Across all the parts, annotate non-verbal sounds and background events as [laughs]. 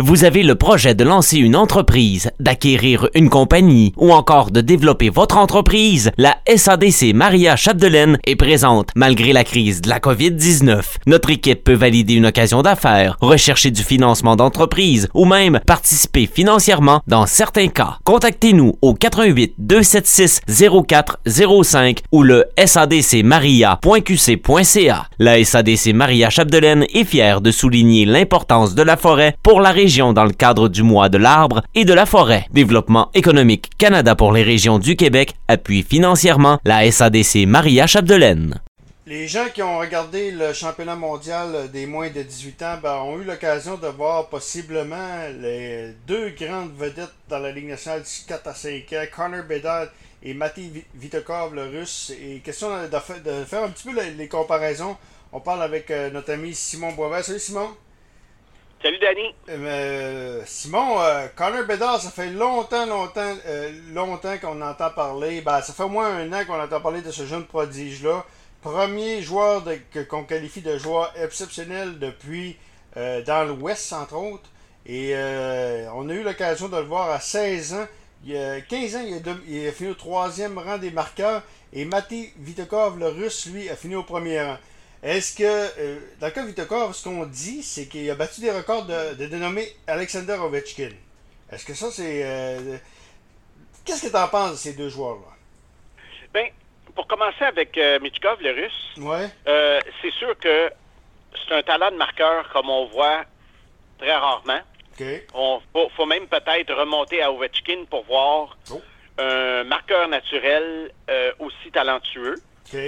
Vous avez le projet de lancer une entreprise, d'acquérir une compagnie ou encore de développer votre entreprise? La SADC Maria Chapdelaine est présente malgré la crise de la COVID-19. Notre équipe peut valider une occasion d'affaires, rechercher du financement d'entreprise ou même participer financièrement dans certains cas. Contactez-nous au 88 276 0405 ou le sadcmaria.qc.ca. La SADC Maria Chapdelaine est fière de souligner l'importance de la forêt pour la région dans le cadre du mois de l'arbre et de la forêt. Développement économique Canada pour les régions du Québec appuie financièrement la SADC Maria Chapdelaine. Les gens qui ont regardé le championnat mondial des moins de 18 ans ben, ont eu l'occasion de voir possiblement les deux grandes vedettes dans la Ligue nationale d'ici 4 à 5 ans, Connor Bedard et Mati Vitokov, le russe. Et question de, faire un petit peu les, les comparaisons. On parle avec euh, notre ami Simon Boisvert. Salut Simon. Salut Danny. Euh, Simon, euh, Connor Bedard, ça fait longtemps, longtemps, euh, longtemps qu'on entend parler. Ben, ça fait au moins un an qu'on entend parler de ce jeune prodige-là. Premier joueur qu'on qualifie de joueur exceptionnel depuis dans l'Ouest, entre autres. Et on a eu l'occasion de le voir à 16 ans. Il y a 15 ans, il a, fini au troisième rang des marqueurs. Et Mati Vitokov, le russe, lui, a fini au premier rang. Est-ce que, euh, dans le cas de Vitokov, ce qu'on dit, c'est qu'il a battu des records de, de dénommé Alexander Ovechkin. Est-ce que ça, c'est. Euh, Qu'est-ce que tu en penses de ces deux joueurs-là? Bien, pour commencer avec euh, Michkov, le russe, ouais. euh, c'est sûr que c'est un talent de marqueur comme on voit très rarement. Okay. On faut, faut même peut-être remonter à Ovechkin pour voir Oh. un marqueur naturel aussi talentueux. OK.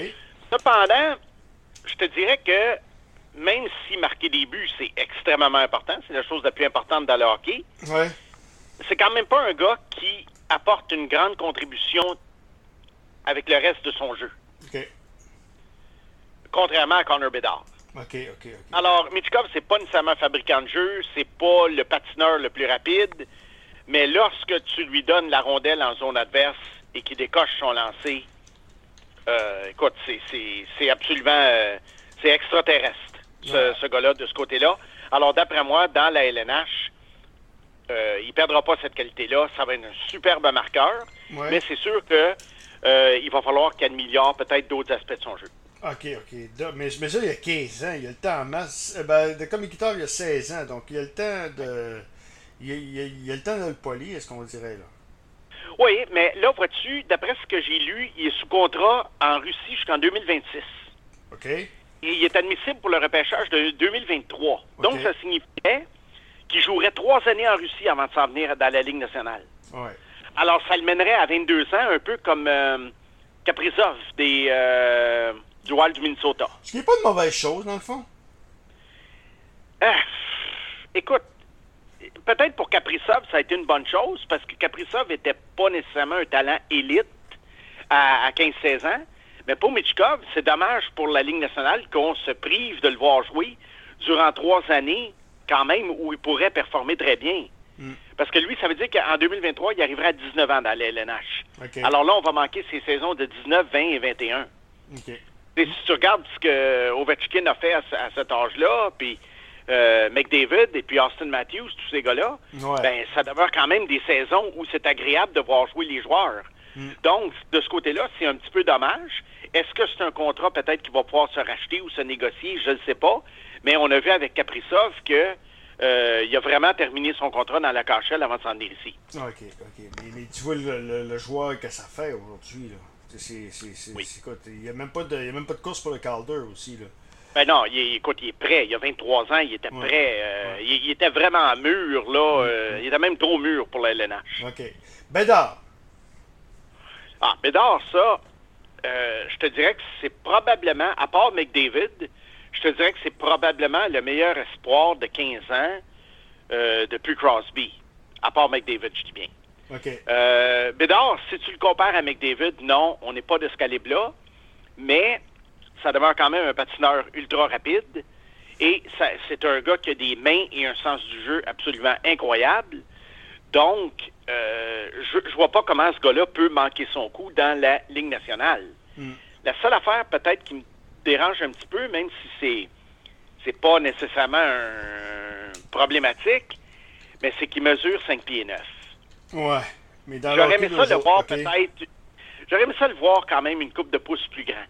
Cependant, je te dirais que même si marquer des buts, c'est extrêmement important, c'est la chose la plus importante dans le hockey, Ouais. c'est quand même pas un gars qui apporte une grande contribution avec le reste de son jeu, contrairement à Connor Bedard. OK, OK, OK. Alors, Michkov, c'est pas nécessairement un fabricant de jeu, c'est pas le patineur le plus rapide, mais lorsque tu lui donnes la rondelle en zone adverse et qu'il décoche son lancer, euh, écoute, c'est- absolument euh, c'est extraterrestre, ce, gars-là, de ce côté-là. Alors, d'après moi, dans la LNH, euh, il perdra pas cette qualité-là. Ça va être un superbe marqueur, Ouais. mais c'est sûr que il va falloir qu'il améliore peut-être d'autres aspects de son jeu. OK, OK. Mais, mais ça, il y a 15 ans. Il y a le temps en masse. Euh, Ben, de comme équiteur, il y a 16 ans. Donc, il y a le temps de. Il y a, il y a- il y a le temps de le polir, est-ce qu'on dirait, là? Oui, mais là, vois-tu, d'après ce que j'ai lu, il est sous contrat en Russie jusqu'en 2026. OK? Et il est admissible pour le repêchage de 2023. Donc, ça signifiait qu'il jouerait trois années en Russie avant de s'en venir dans la Ligue nationale. Ouais. Alors, ça le mènerait à 22 ans, un peu comme euh, Kaprizov des, euh, du Wild du Minnesota. Ce qui n'est pas une mauvaise chose, dans le fond. Ah, écoute, peut-être pour Kaprizov, ça a été une bonne chose parce que Kaprizov n'était pas nécessairement un talent élite à, à 15-16 ans. Mais pour Michkov, c'est dommage pour la Ligue nationale qu'on se prive de le voir jouer durant trois années, quand même, où il pourrait performer très bien. Mm. Parce que lui, ça veut dire qu'en 2023, il arrivera à 19 ans dans la LNH. Alors là, on va manquer ses saisons de 19, 20 et 21. OK. Et si tu regardes ce que Ovechkin a fait à, à cet âge-là, puis euh, McDavid et puis Austin Matthews, tous ces gars-là, Ouais. ben ça demeure quand même des saisons où c'est agréable de voir jouer les joueurs. Mm. Donc, de ce côté-là, c'est un petit peu dommage. Est-ce que c'est un contrat peut-être qui va pouvoir se racheter ou se négocier? Je ne sais pas. Mais on a vu avec Kaprizov que euh, il a vraiment terminé son contrat dans la KHL avant de s'en venir ici. OK, OK. Mais, mais tu vois le, le- le joueur que ça fait aujourd'hui, là. C'est- Oui. il n'y a, même pas de- il y a même pas de course pour le Calder aussi, là. Ben non, il, écoute, il est prêt. Il a 23 ans, il était Ouais. prêt. euh, Ouais. il, il était vraiment mûr, là. euh, il était même trop mûr pour la LNH. OK. Bédard. Ah, Bédard, ça, euh, je te dirais que c'est probablement, à part McDavid, je te dirais que c'est probablement le meilleur espoir de 15 ans depuis Crosby. À part McDavid, je dis bien. OK. Bédard, si tu le compares à McDavid, non, on n'est pas de ce calibre-là, mais ça demeure quand même un patineur ultra rapide. Et c'est un gars qui a des mains et un sens du jeu absolument incroyable. Donc, euh, je ne vois pas comment ce gars-là peut manquer son coup dans la Ligue nationale. Mm. La seule affaire peut-être qui me dérange un petit peu, même si c'est c'est pas nécessairement un- problématique, mais c'est qu'il mesure 5 pieds 9. Ouais. Mais dans J'aurais aimé ça le voir peut-être. J'aurais aimé ça le voir quand même une coupe de pouces plus grand.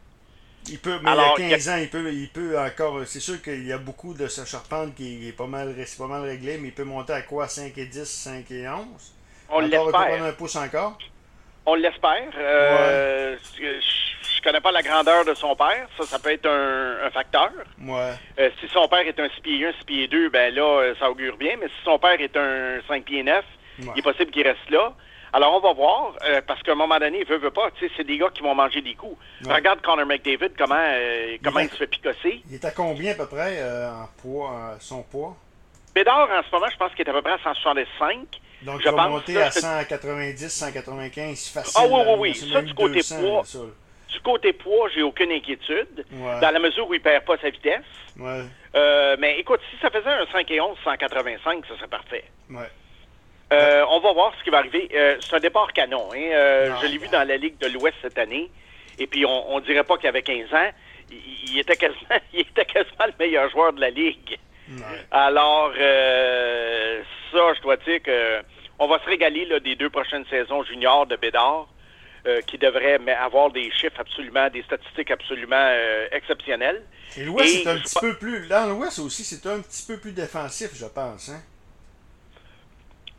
Il peut, mais Alors, il il y y a a- 15 ans, il peut, il peut encore. C'est sûr qu'il y a beaucoup de sa charpente qui est pas mal, c'est pas mal réglé, mais il peut monter à quoi? 5 et 10, 5 et 11 On l'espère. un pouce encore? On l'espère. Euh, Je je connais pas la grandeur de son père. Ça, ça peut être un, un facteur. Ouais. Euh, si son père est un 6 pieds 1, 6 pieds 2, ben là, euh, ça augure bien. Mais si son père est un 5 pieds 9, Ouais. il est possible qu'il reste là. Alors, on va voir, euh, parce qu'à un moment donné, il veut, veut pas. Tu sais, c'est des gars qui vont manger des coups. Ouais. Regarde Connor McDavid, comment, euh, comment il se fait picosser. Il est à combien à peu près euh, en poids, euh, son poids? Bédard, en ce moment, je pense qu'il est à peu près à 165. Donc Je il va monter à c'est- 190, 195 facile. Ah oui, oui, oui. Ça, du côté 200, poids. ça. Du côté poids, j'ai aucune inquiétude. Ouais. Dans la mesure où il perd pas sa vitesse. Ouais. Euh, mais écoute, si ça faisait un 5 et 11, 185, ça serait parfait. Ouais. Euh, on va voir ce qui va arriver. Euh, c'est un départ canon. Hein. Euh, Non, je l'ai vu dans la Ligue de l'Ouest cette année. Et puis, on, on dirait pas qu'il avait 15 ans. Il, il était quasiment, [laughs] il était quasiment le meilleur joueur de la Ligue. Ouais. Alors, euh, ça, je dois dire que on va se régaler là, des deux prochaines saisons juniors de Bédard, euh, qui devraient mais, avoir des chiffres absolument, des statistiques absolument exceptionnelles. Et l'Ouest, c'est un petit pas- peu plus. Dans l'Ouest aussi, c'est un petit peu plus défensif, je pense. Hein?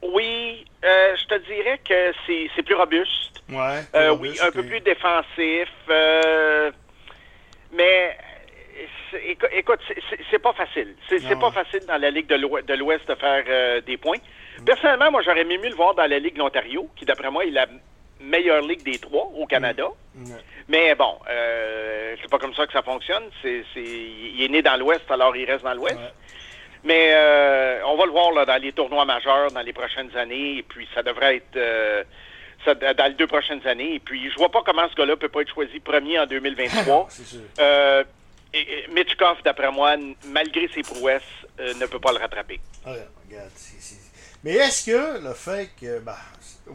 Oui, euh, je te dirais que c'est plus robuste. Ouais. Euh, robuste, oui, un peu plus défensif. euh, mais écoute, c'est- pas facile. C'est pas facile dans la Ligue de l'Ouest de, faire des points. Personnellement, moi, j'aurais aimé mieux le voir dans la Ligue de l'Ontario, qui, d'après moi, est la meilleure ligue des trois au Canada. Ouais. Mais bon, c'est pas comme ça que ça fonctionne. C'est, c'est- il est né dans l'Ouest, alors il reste dans l'Ouest. Ouais. Mais euh, on va le voir là, dans les tournois majeurs dans les prochaines années. Et puis, ça devrait être euh, ça- dans les deux prochaines années. Et puis, je vois pas comment ce gars-là peut pas être choisi premier en 2023. [laughs] C'est sûr. Euh, et, d'après moi, malgré ses prouesses, euh, ne peut pas le rattraper. Ah, regarde, Mais est-ce que le fait que. bah,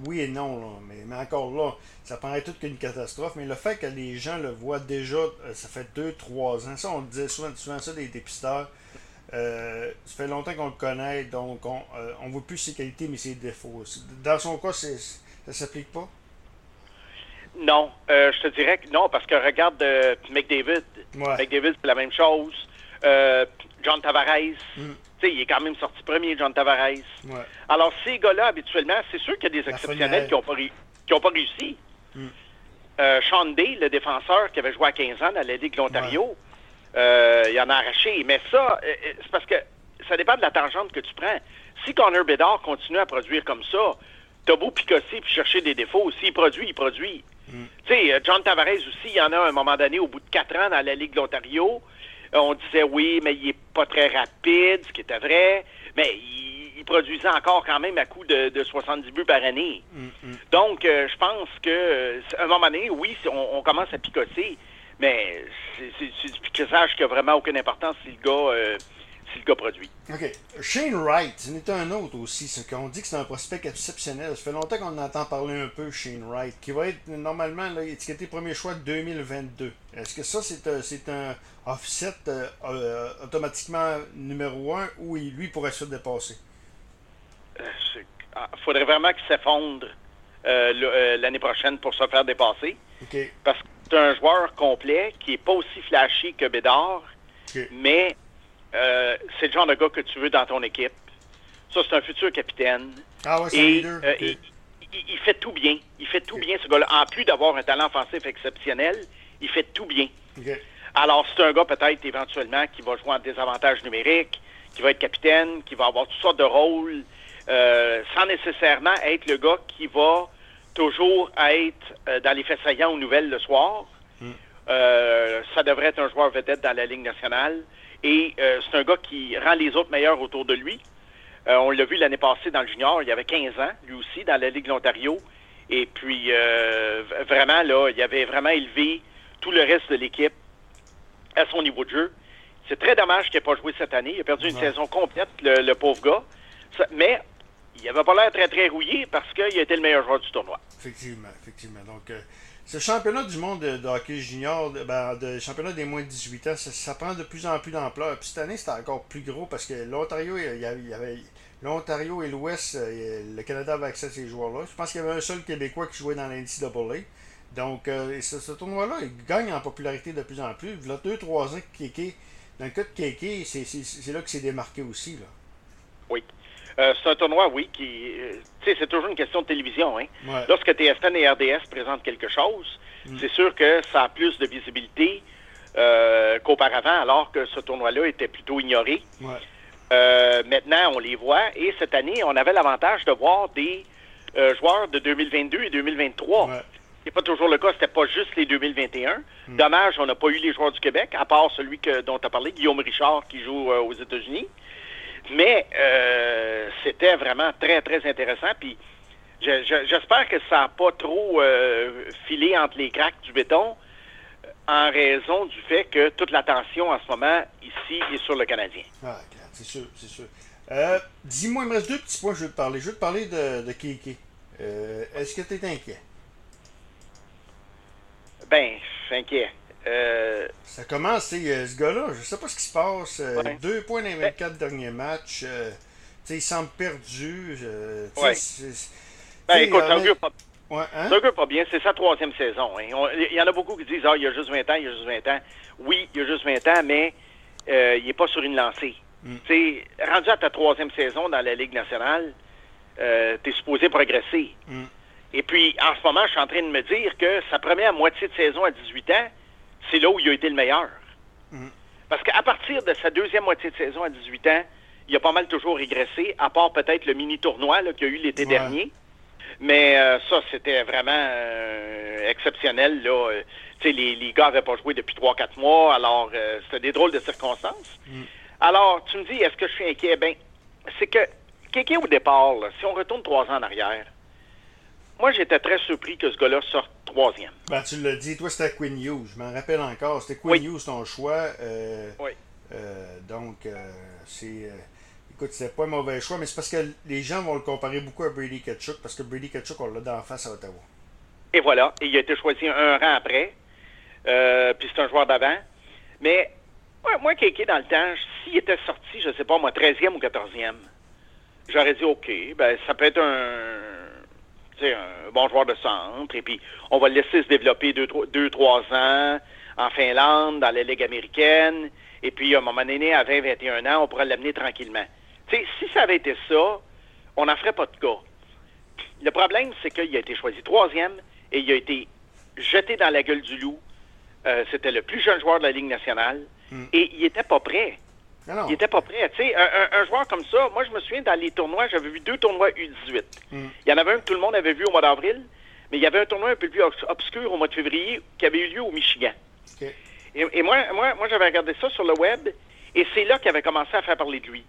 oui et non, là, mais, mais encore là, ça paraît tout qu'une catastrophe, mais le fait que les gens le voient déjà, euh, ça fait 2-3 ans, ça on disait souvent, souvent ça des dépisteurs, euh, ça fait longtemps qu'on le connaît, donc on ne voit plus ses qualités mais ses défauts. Dans son cas, ça s'applique pas? Non, euh, je te dirais que non, parce que regarde euh, McDavid. Ouais. McDavid, c'est la même chose. Euh, John Tavares, Mm. il est quand même sorti premier, John Tavares. Ouais. Alors, ces gars-là, habituellement, c'est sûr qu'il y a des La exceptionnels qui n'ont pas, réussi. Mm. Euh, Sean Day, le défenseur qui avait joué à 15 ans dans la Ligue de l'Ontario, euh, il en a arraché. Mais ça, euh, euh, c'est parce que ça dépend de la tangente que tu prends. Si Connor Bedard continue à produire comme ça, t'as beau picosser puis chercher des défauts. S'il produit, il produit. Mm. Tu sais, euh, John Tavares aussi, il y en a un moment donné, au bout de quatre ans dans la Ligue de l'Ontario. On disait oui, mais il est pas très rapide, ce qui était vrai, mais il, il produisait encore quand même à coup de, de 70 buts par année. Mm, mm. Donc, euh, je pense que à un moment donné, oui, on, on commence à picosser, mais c'est- du picossage qui a vraiment aucune importance si le gars, euh, si le gars produit. OK. Shane Wright, c'en est un autre aussi. Ce qu'on dit que c'est un prospect exceptionnel. Ça fait longtemps qu'on entend parler un peu Shane Wright, qui va être normalement là, étiqueté premier choix de 2022. Est-ce que ça, c'est un, c'est un offset euh, euh, automatiquement numéro un ou il, lui pourrait se dépasser? Il faudrait vraiment qu'il s'effondre euh, euh, l'année prochaine pour se faire dépasser, OK. parce que c'est un joueur complet qui est pas aussi flashy que Bédard, mais euh, c'est le genre de gars que tu veux dans ton équipe. Ça, c'est un futur capitaine. Ah ouais, c'est un Et leader. euh, il, fait tout bien. Il fait tout bien, ce gars-là. En plus d'avoir un talent offensif exceptionnel, il fait tout bien. Alors, c'est un gars peut-être éventuellement qui va jouer en désavantage numérique, qui va être capitaine, qui va avoir toutes sortes de rôles, euh, sans nécessairement être le gars qui va toujours être euh, dans les faits saillants aux nouvelles le soir. Mm. Euh, ça devrait être un joueur vedette dans la Ligue nationale. Et euh, c'est un gars qui rend les autres meilleurs autour de lui. On l'a vu l'année passée dans le junior, il avait 15 ans, lui aussi, dans la Ligue de l'Ontario. Et puis, euh, vraiment, là, il avait vraiment élevé tout le reste de l'équipe à son niveau de jeu. C'est très dommage qu'il n'ait pas joué cette année. Il a perdu une Ouais. saison complète, le, le pauvre gars. Ça- mais il n'avait pas l'air très, très rouillé parce qu'il a été le meilleur joueur du tournoi. Effectivement, effectivement. Donc, euh, ce championnat du monde de, de hockey junior, de, ben, de championnat des moins de 18 ans, ça, ça prend de plus en plus d'ampleur. Puis cette année, c'était encore plus gros parce que l'Ontario, il y avait, l'Ontario et l'Ouest, le Canada avait accès à ces joueurs-là. Je pense qu'il y avait un seul Québécois qui jouait dans la NCAA. Donc, ce, tournoi-là, il gagne en popularité de plus en plus. Il y a 2-3 ans, Kéké, dans le cas de Kéké, c'est là que c'est démarqué aussi. Là. Oui. C'est un tournoi, oui, qui. tu sais, c'est toujours une question de télévision. Hein? Lorsque TSN et RDS présentent quelque chose, mm. c'est sûr que ça a plus de visibilité euh, qu'auparavant, alors que ce tournoi-là était plutôt ignoré. Euh, maintenant, on les voit. Et cette année, on avait l'avantage de voir des euh, joueurs de 2022 et 2023. Ce n'est pas toujours le cas, c'était pas juste les 2021. Hmm. Dommage, on n'a pas eu les joueurs du Québec, à part celui que, dont tu as parlé, Guillaume Richard, qui joue aux États-Unis. Mais c'était vraiment très, très intéressant. Puis j'espère que ça n'a pas trop filé entre les cracks du béton en raison du fait que toute l'attention en ce moment ici est sur le Canadien. Ah, c'est sûr, c'est sûr. Euh, dis-moi, il me reste deux petits points que je veux te parler. Je veux te parler de, de Kiki. Euh, est-ce que tu es inquiet? Ben, inquiet. Euh... Ça commence, ce gars-là, je sais pas ce qui se passe. Euh, deux points dans les 24 ben derniers matchs. il semble perdu. ouais. Ben, écoute, avec... pas Ouais, hein? Ça pas bien. C'est sa troisième saison. Hein. il y en a beaucoup qui disent Ah, il a juste 20 ans, il a juste 20 ans. Oui, il a juste 20 ans, mais euh, il n'est pas sur une lancée. Mm. Rendu à ta troisième saison dans la Ligue nationale, euh, tu es supposé progresser. Mm. Et puis, en ce moment, je suis en train de me dire que sa première moitié de saison à 18 ans, c'est là où il a été le meilleur. Mm. Parce qu'à partir de sa deuxième moitié de saison à 18 ans, il a pas mal toujours régressé, à part peut-être le mini-tournoi qu'il y a eu l'été dernier. Mais euh, ça, c'était vraiment euh, exceptionnel. Là. Euh, les, les gars n'avaient pas joué depuis 3-4 mois, alors c'était des drôles de circonstances. Mm. Alors, tu me dis, est-ce que je suis inquiet? Ben, c'est que, quelqu'un au départ, si on retourne trois ans en arrière, moi, j'étais très surpris que ce gars-là sorte troisième. Ben, tu l'as dit, toi, c'était Quinn Hughes. Je m'en rappelle encore. C'était Quinn Hughes, ton choix. oui. donc, c'est Écoute, c'est pas un mauvais choix, mais c'est parce que les gens vont le comparer beaucoup à Brady Ketchuk, parce que Brady Ketchuk, on l'a d'en face à Ottawa. Et voilà. Et il a été choisi un rang après. Euh, puis c'est un joueur d'avant. Mais ouais, moi, Kéké, dans le temps, s'il était sorti, je sais pas, moi, 13e ou 14e, j'aurais dit OK, ben ça peut être un, un bon joueur de centre. Et puis, on va le laisser se développer 2-3 ans en Finlande, dans la Ligue américaine. Et puis, à un moment donné, à 20-21 ans, on pourrait l'amener tranquillement si ça avait été ça, on n'en ferait pas de cas. Le problème, c'est qu'il a été choisi troisième et il a été jeté dans la gueule du loup. Euh, c'était le plus jeune joueur de la Ligue nationale hmm. et il n'était pas prêt. Il n'était pas prêt. Tu sais, un, joueur comme ça, moi, je me souviens, dans les tournois, j'avais vu deux tournois U18. Hmm. Il y en avait un que tout le monde avait vu au mois d'avril, mais il y avait un tournoi un peu plus obscur au mois de février qui avait eu lieu au Michigan. Et, moi, moi, moi j'avais regardé ça sur le web et c'est là qu'il avait commencé à faire parler de lui.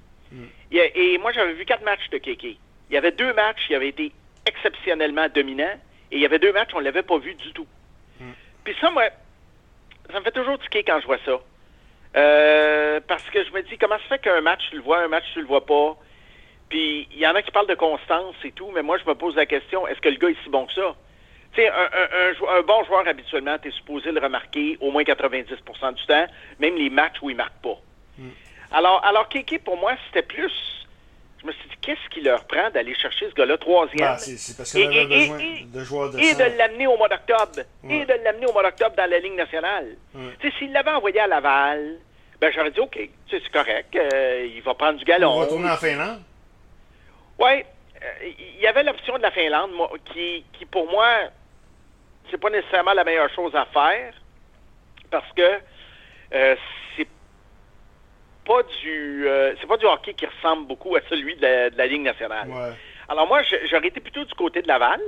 Et, moi, j'avais vu quatre matchs de Kéké. Il y avait deux matchs qui avaient été exceptionnellement dominants et il y avait deux matchs on ne l'avait pas vu du tout. Mm. Puis ça, moi, ça me fait toujours tiquer quand je vois ça. Euh, parce que je me dis, comment se fait qu'un match, tu le vois, un match, tu le vois pas? Puis il y en a qui parlent de constance et tout, mais moi, je me pose la question, est-ce que le gars est si bon que ça? Tu sais, un, bon joueur, habituellement, tu es supposé le remarquer au moins 90% du temps, même les matchs où il ne marque pas. Mm. Alors, alors Kéké, pour moi, c'était plus. Je me suis dit, qu'est-ce qui leur prend d'aller chercher ce gars-là troisième? Ben, c'est parce qu'on avait besoin de joueurs de Et de l'amener au mois d'octobre. Et de l'amener au mois d'octobre dans la Ligue nationale. Tu sais, s'il l'avait envoyé à Laval, ben j'aurais dit, OK, c'est correct, euh, il va prendre du galon. On va retourner en Finlande? Oui. Euh, il y avait l'option de la Finlande, qui, qui pour moi, c'est pas nécessairement la meilleure chose à faire, parce que euh, pas du euh, c'est pas du hockey qui ressemble beaucoup à celui de la, Ligue nationale. Alors moi, j'aurais été plutôt du côté de Laval.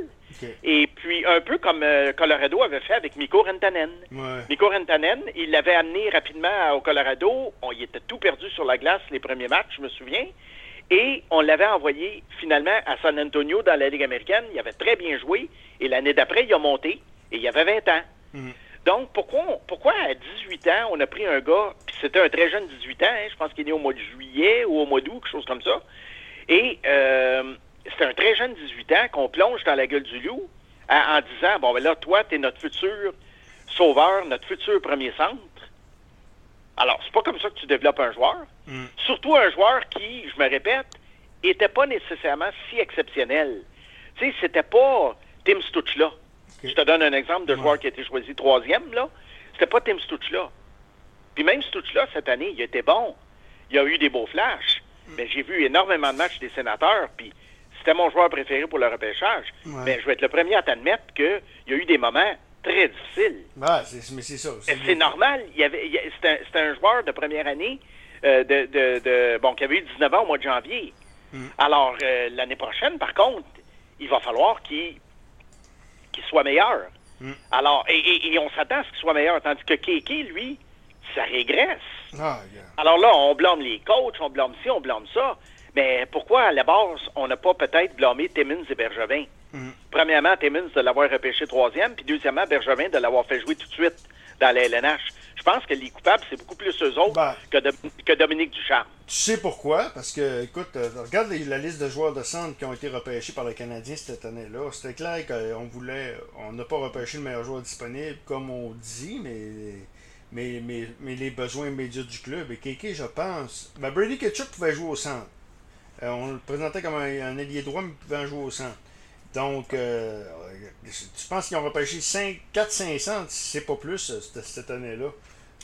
Et puis un peu comme euh, Colorado avait fait avec Mikko Rentanen. Ouais. Mikko Rentanen, il l'avait amené rapidement au Colorado. On y était tout perdu sur la glace les premiers matchs, je me souviens. Et on l'avait envoyé finalement à San Antonio dans la Ligue américaine. Il avait très bien joué. Et l'année d'après, il a monté. Et il avait 20 ans. Mhm. Donc, pourquoi, pourquoi à 18 ans, on a pris un gars, puis c'était un très jeune 18 ans, hein, je pense qu'il est né au mois de juillet ou au mois d'août, quelque chose comme ça, et euh, c'est un très jeune 18 ans qu'on plonge dans la gueule du loup en disant, bon, ben là, toi, tu es notre futur sauveur, notre futur premier centre. Alors, c'est pas comme ça que tu développes un joueur. Mm. Surtout un joueur qui, je me répète, n'était pas nécessairement si exceptionnel. Tu sais, c'était pas Tim Stuchla. Je te donne un exemple de joueur qui a été choisi troisième, là. C'était pas Tim Stuchla. Puis même Stuchla, cette année, il était bon. Il a eu des beaux flashs. Mais j'ai vu énormément de matchs des sénateurs, puis c'était mon joueur préféré pour le repêchage. Mais je vais être le premier à t'admettre qu'il y a eu des moments très difficiles. Mais c'est ça. C'est normal. Il y avait, c'était un, joueur de première année euh, de, de, bon, qui avait eu 19 ans au mois de janvier. Mm. Alors, euh, l'année prochaine, par contre, il va falloir qu'il soit meilleur. Mm. Alors, et, on s'attend à ce qu'il soit meilleur, tandis que Keke, lui, ça régresse. Ah, Alors là, on blâme les coachs, on blâme ci, on blâme ça. Mais pourquoi, à la base, on n'a pas peut-être blâmé Timmins et Bergevin? Mm. Premièrement, Timmins de l'avoir repêché troisième, puis deuxièmement, Bergevin de l'avoir fait jouer tout de suite dans la LNH. Je pense que les coupables, c'est beaucoup plus eux autres ben. que, Dominique Ducharme. Tu sais pourquoi? Parce que, écoute, euh, regarde la liste de joueurs de centre qui ont été repêchés par les Canadiens cette année-là. C'était clair qu'on voulait. On n'a pas repêché le meilleur joueur disponible, comme on dit, mais mais, mais, mais les besoins immédiats du club. Et Kéké, je pense. Ben Brady Ketchup pouvait jouer au centre. Euh, on le présentait comme un, ailier droit, mais il pouvait jouer au centre. Donc, euh, tu penses qu'ils ont repêché 4-500, c'est pas plus, euh, cette, année-là.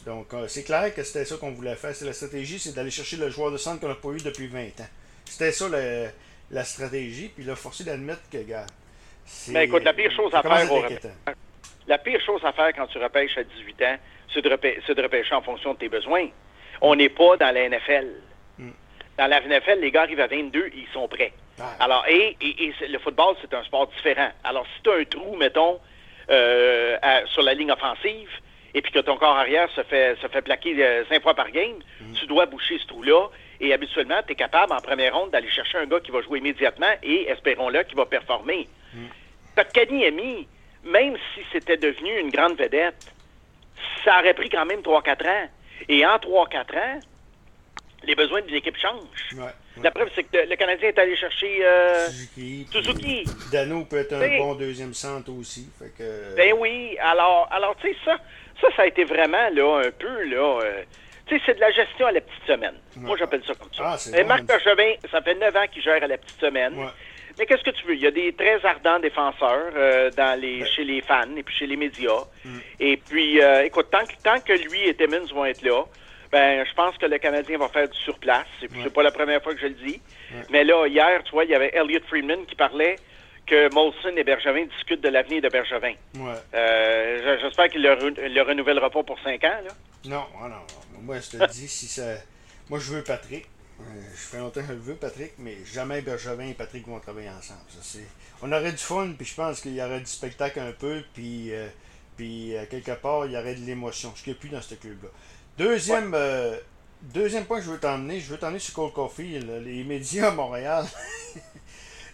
Donc, c'est clair que c'était ça qu'on voulait faire. C'est la stratégie, c'est d'aller chercher le joueur de centre qu'on n'a pas eu depuis 20 ans. C'était ça la, stratégie. Puis là, forcé d'admettre que, gars. Mais écoute, la pire chose à faire La pire chose à faire quand tu repêches à 18 ans, c'est de, repêcher en fonction de tes besoins. On n'est pas dans la NFL. Dans la NFL, les gars arrivent à 22, ils sont prêts. Alors, et, le football, c'est un sport différent. Alors, si tu as un trou, mettons, euh, sur la ligne offensive, et puis que ton corps arrière se fait, se fait plaquer euh, cinq fois par game, hmm. tu dois boucher ce trou-là. Et habituellement, tu es capable, en première ronde, d'aller chercher un gars qui va jouer immédiatement et, espérons-le, qui va performer. Mm. Ami, même si c'était devenu une grande vedette, ça aurait pris quand même 3-4 ans. Et en 3-4 ans, les besoins de l'équipe changent. La preuve, c'est que le Canadien est allé chercher euh, Suzuki. Dano peut être un bon deuxième centre aussi. Ben oui. Alors, alors tu sais, ça, ça, ça a été vraiment là, un peu là. Euh, tu sais, c'est de la gestion à la petite semaine. Moi, j'appelle ça comme ça. Ah, Et Marc Bergevin, ça fait 9 ans qu'il gère à la petite semaine. Mais qu'est-ce que tu veux? Il y a des très ardents défenseurs euh, dans les, chez les fans et puis chez les médias. Mm. Et puis, euh, écoute, tant que, tant que lui et Timmins vont être là, ben, je pense que le Canadien va faire du surplace. C'est ouais. pas la première fois que je le dis. Mais là, hier, tu vois, il y avait Elliot Freeman qui parlait que Molson et Bergevin discutent de l'avenir de Bergevin. Euh, j'espère qu'il ne le, renouvellera pas pour cinq ans. Là. Non, non, non. Moi, je te [laughs] dis, si ça. Moi, je veux Patrick. Euh, je fais longtemps que je le veux, Patrick, mais jamais Bergevin et Patrick vont travailler ensemble. On aurait du fun, puis je pense qu'il y aurait du spectacle un peu, puis, euh, puis euh, quelque part, il y aurait de l'émotion, ce qu'il n'y a plus dans ce club-là. Deuxième, deuxième point que je veux t'emmener, je veux t'emmener sur Cole Coffee, les médias à Montréal. [laughs]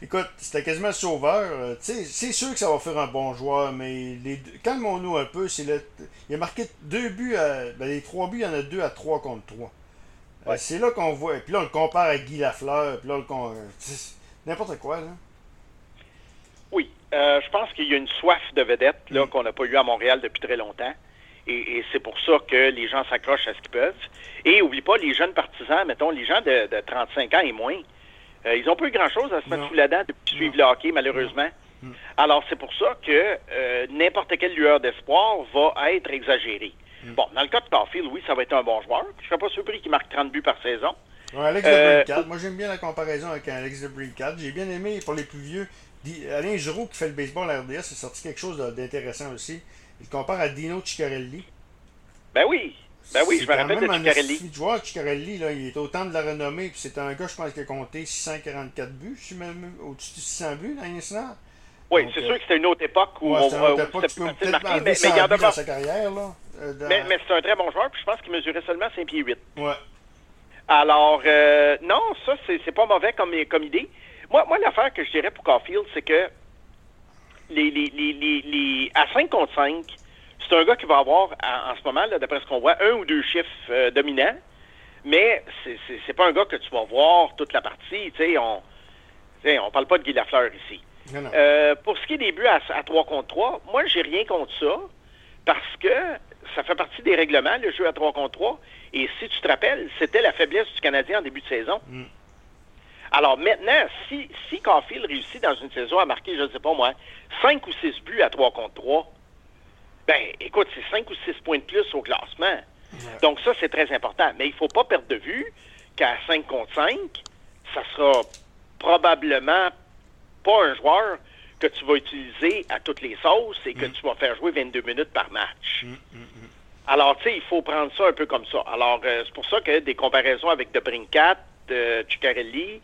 Écoute, c'était quasiment sauveur. c'est sûr que ça va faire un bon joueur, mais les calmons-nous un peu. C'est le, il a marqué deux buts, à, ben, les trois buts, il y en a deux à trois contre trois. Euh, c'est là qu'on voit. Puis là, on le compare à Guy Lafleur. Puis là, on N'importe quoi, là. Oui. Euh, je pense qu'il y a une soif de vedette là, mm. qu'on n'a pas eu à Montréal depuis très longtemps. Et, c'est pour ça que les gens s'accrochent à ce qu'ils peuvent. Et oublie pas, les jeunes partisans, mettons, les gens de, 35 ans et moins, euh, ils n'ont pas eu grand-chose à se mettre sous la dent depuis suivre le hockey, malheureusement. Alors, c'est pour ça que n'importe quelle lueur d'espoir va être exagérée. Mm. Bon, dans le cas de Caulfield, oui, ça va être un bon joueur. Je ne serais pas surpris qu'il marque 30 buts par saison. Ouais, Alex euh, de Moi, j'aime bien la comparaison avec Alex de Brinkard. J'ai bien aimé, pour les plus vieux, Alain Giroux qui fait le baseball à RDS, c'est sorti quelque chose d'intéressant aussi. Il compare à Dino Ciccarelli. Ben oui. Ben oui, je me rappelle de Ciccarelli. Joueur, Ciccarelli, là, il est autant de la renommée, puis c'est un gars, je pense, qui a compté 644 buts, je suis même au-dessus de 600 buts l'année dernière. Oui, c'est sûr que c'était une autre époque où ouais, on peux marquer, mais, il dans sa carrière, là. Euh, mais, mais c'est un très bon joueur, puis je pense qu'il mesurait seulement 5 pieds 8. Ouais. Alors, euh, non, ça, c'est pas mauvais comme, comme idée. Moi, moi l'affaire que je dirais pour Caulfield, c'est que les, les, les, les, à 5 contre 5, c'est un gars qui va avoir, en, ce moment, d'après ce qu'on voit, un ou deux chiffres euh, dominants, mais c'est pas un gars que tu vas voir toute la partie. Tu sais, on, on parle pas de Guy Lafleur ici. Euh, pour ce qui est des buts à, 3 contre 3, moi, j'ai rien contre ça parce que ça fait partie des règlements, le jeu à 3 contre 3. Et si tu te rappelles, c'était la faiblesse du Canadien en début de saison. Mm. Alors maintenant, si, si Caulfield réussit dans une saison à marquer, je ne sais pas moi, 5 ou 6 buts à 3 contre 3, ben écoute, c'est 5 ou 6 points de plus au classement. Donc ça, c'est très important. Mais il ne faut pas perdre de vue qu'à 5 contre 5, ça sera probablement pas un joueur que tu vas utiliser à toutes les sauces et que tu vas faire jouer 22 minutes par match. Alors, tu sais, il faut prendre ça un peu comme ça. Alors, euh, c'est pour ça que des comparaisons avec De Brincat, de Ciccarelli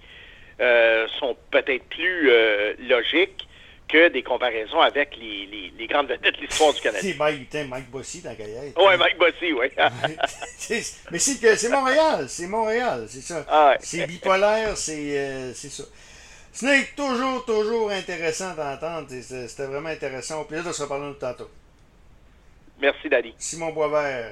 euh, sont peut-être plus euh, logiques que des comparaisons avec les, les- les grandes vedettes de l'histoire du Canada. C'est Mike, Mike Bossy dans. Oui, Mike Bossy, oui. [laughs] Mais c'est que c'est Montréal, c'est Montréal, c'est ça. Ah ouais. C'est bipolaire, c'est euh, c'est ça. Snake, toujours, toujours intéressant d'entendre. C'était vraiment intéressant. Au plaisir de se reparler tantôt. Merci, Daddy. Simon Boisvert.